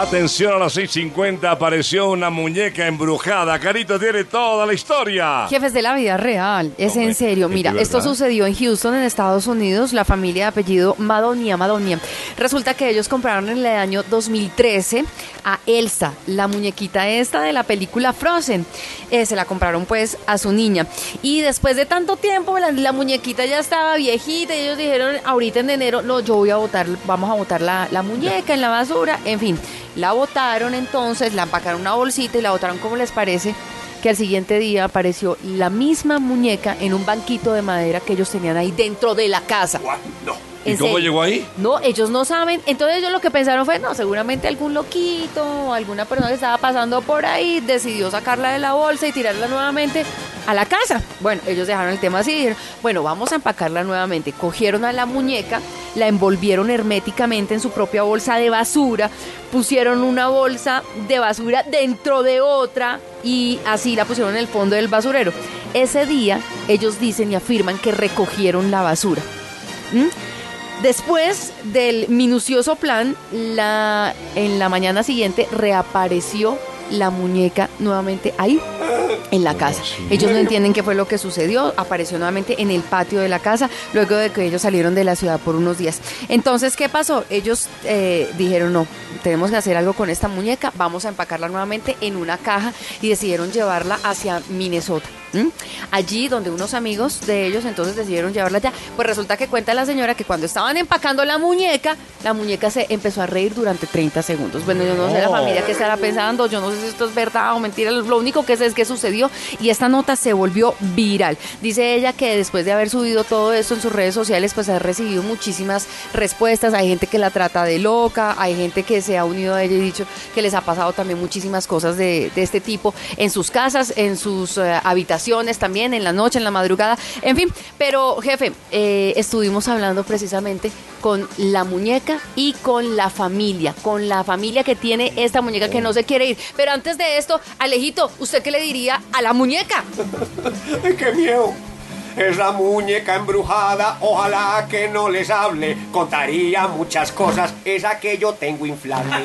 Atención a las 6.50, apareció una muñeca embrujada. Carito tiene toda la historia. Jefes de la vida real, es Hombre, en serio. ¿es Mira, esto sucedió en Houston, en Estados Unidos. La familia de apellido Madonia, Madonia. Resulta que ellos compraron en el año 2013 a Elsa, la muñequita esta de la película Frozen. Eh, se la compraron pues a su niña. Y después de tanto tiempo, la, la muñequita ya estaba viejita y ellos dijeron, ahorita en enero, no, yo voy a botar, vamos a botar la, la muñeca en la basura. En fin, la botaron entonces, la empacaron una bolsita y la botaron como les parece que al siguiente día apareció la misma muñeca en un banquito de madera que ellos tenían ahí dentro de la casa. No. ¿Y ¿En cómo serio? llegó ahí? No, ellos no saben. Entonces ellos lo que pensaron fue, no, seguramente algún loquito o alguna persona que estaba pasando por ahí decidió sacarla de la bolsa y tirarla nuevamente a la casa. Bueno, ellos dejaron el tema así y dijeron, bueno, vamos a empacarla nuevamente. Cogieron a la muñeca, la envolvieron herméticamente en su propia bolsa de basura, pusieron una bolsa de basura dentro de otra y así la pusieron en el fondo del basurero. Ese día ellos dicen y afirman que recogieron la basura. ¿Mm? Después del minucioso plan, la, en la mañana siguiente reapareció la muñeca nuevamente ahí en la casa. Ellos no entienden qué fue lo que sucedió. Apareció nuevamente en el patio de la casa luego de que ellos salieron de la ciudad por unos días. Entonces, ¿qué pasó? Ellos eh, dijeron, no, tenemos que hacer algo con esta muñeca, vamos a empacarla nuevamente en una caja y decidieron llevarla hacia Minnesota. ¿M? Allí donde unos amigos de ellos entonces decidieron llevarla allá. Pues resulta que cuenta la señora que cuando estaban empacando la muñeca, la muñeca se empezó a reír durante 30 segundos. Bueno, yo no sé la familia qué estará pensando, yo no sé si esto es verdad o mentira, lo único que sé es que sucedió y esta nota se volvió viral. Dice ella que después de haber subido todo esto en sus redes sociales, pues ha recibido muchísimas respuestas. Hay gente que la trata de loca, hay gente que se ha unido a ella y dicho que les ha pasado también muchísimas cosas de, de este tipo en sus casas, en sus eh, habitaciones también, en la noche, en la madrugada, en fin. Pero jefe, eh, estuvimos hablando precisamente con la muñeca y con la familia, con la familia que tiene esta muñeca que no se quiere ir. Pero antes de esto, Alejito, ¿usted qué le diría a la muñeca? ¡Ay, ¡Qué miedo! Es la muñeca embrujada, ojalá que no les hable. Contaría muchas cosas, esa que yo tengo inflable.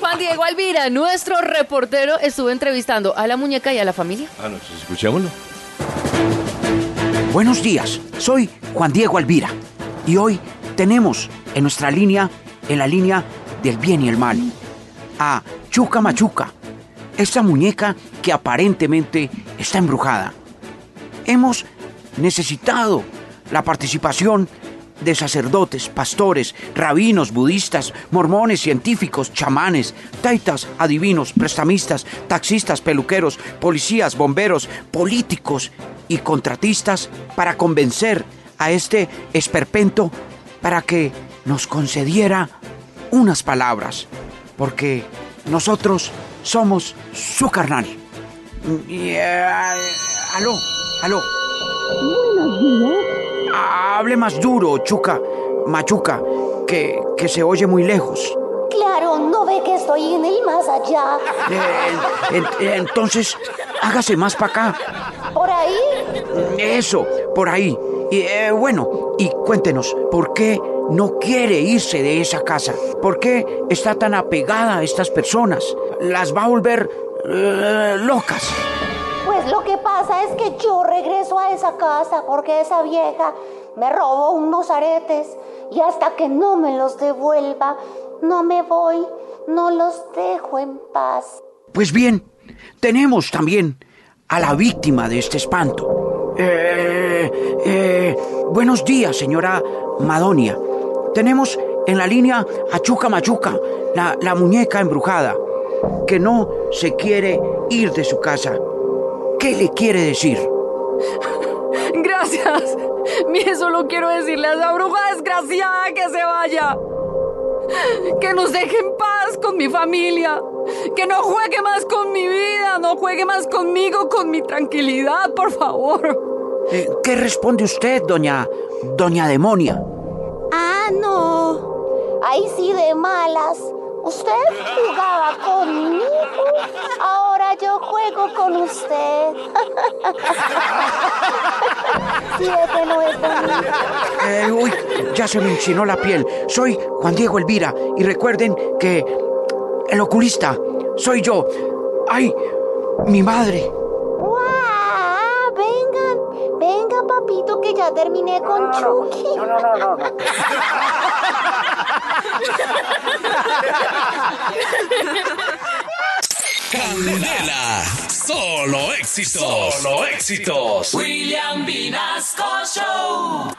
Juan Diego Alvira, nuestro reportero, estuvo entrevistando a la muñeca y a la familia. Ah, no, escuchémoslo. Buenos días, soy Juan Diego Alvira y hoy tenemos en nuestra línea, en la línea del bien y el mal, a Chuca Machuca, esta muñeca que aparentemente está embrujada. Hemos necesitado la participación de sacerdotes, pastores, rabinos, budistas, mormones, científicos, chamanes, taitas, adivinos, prestamistas, taxistas, peluqueros, policías, bomberos, políticos y contratistas para convencer a este esperpento para que nos concediera unas palabras, porque nosotros somos su carnal. Y, eh, aló, aló. Hable más duro, Chuca, Machuca, que, que se oye muy lejos. Claro, ¿no ve que estoy en el más allá? Eh, en- en- entonces, hágase más para acá. ¿Por ahí? Eso, por ahí. Y eh, bueno, y cuéntenos, ¿por qué no quiere irse de esa casa? ¿Por qué está tan apegada a estas personas? Las va a volver eh, locas. Pues lo que pasa es que yo regreso a esa casa porque esa vieja me robó unos aretes y hasta que no me los devuelva, no me voy, no los dejo en paz. Pues bien, tenemos también a la víctima de este espanto. Eh, eh, buenos días, señora Madonia. Tenemos en la línea a Chuca Machuca, la, la muñeca embrujada, que no se quiere ir de su casa. ¿Qué le quiere decir? Gracias. Mire, solo quiero decirle a esa bruja desgraciada que se vaya. Que nos deje en paz con mi familia. Que no juegue más con mi vida. No juegue más conmigo, con mi tranquilidad, por favor. Eh, ¿Qué responde usted, doña, doña Demonia? Ah, no. Ahí sí de malas. ¿Usted jugaba conmigo? juego con usted. ¿Sí ve que no es bonito? Eh, uy, ya se me enchinó la piel. Soy Juan Diego Elvira y recuerden que el oculista soy yo. ¡Ay! Mi madre. Papito, que ya terminé con Chucky. No, no, no, no. no. Candela, solo éxitos. Solo éxitos. William Vinasco Show.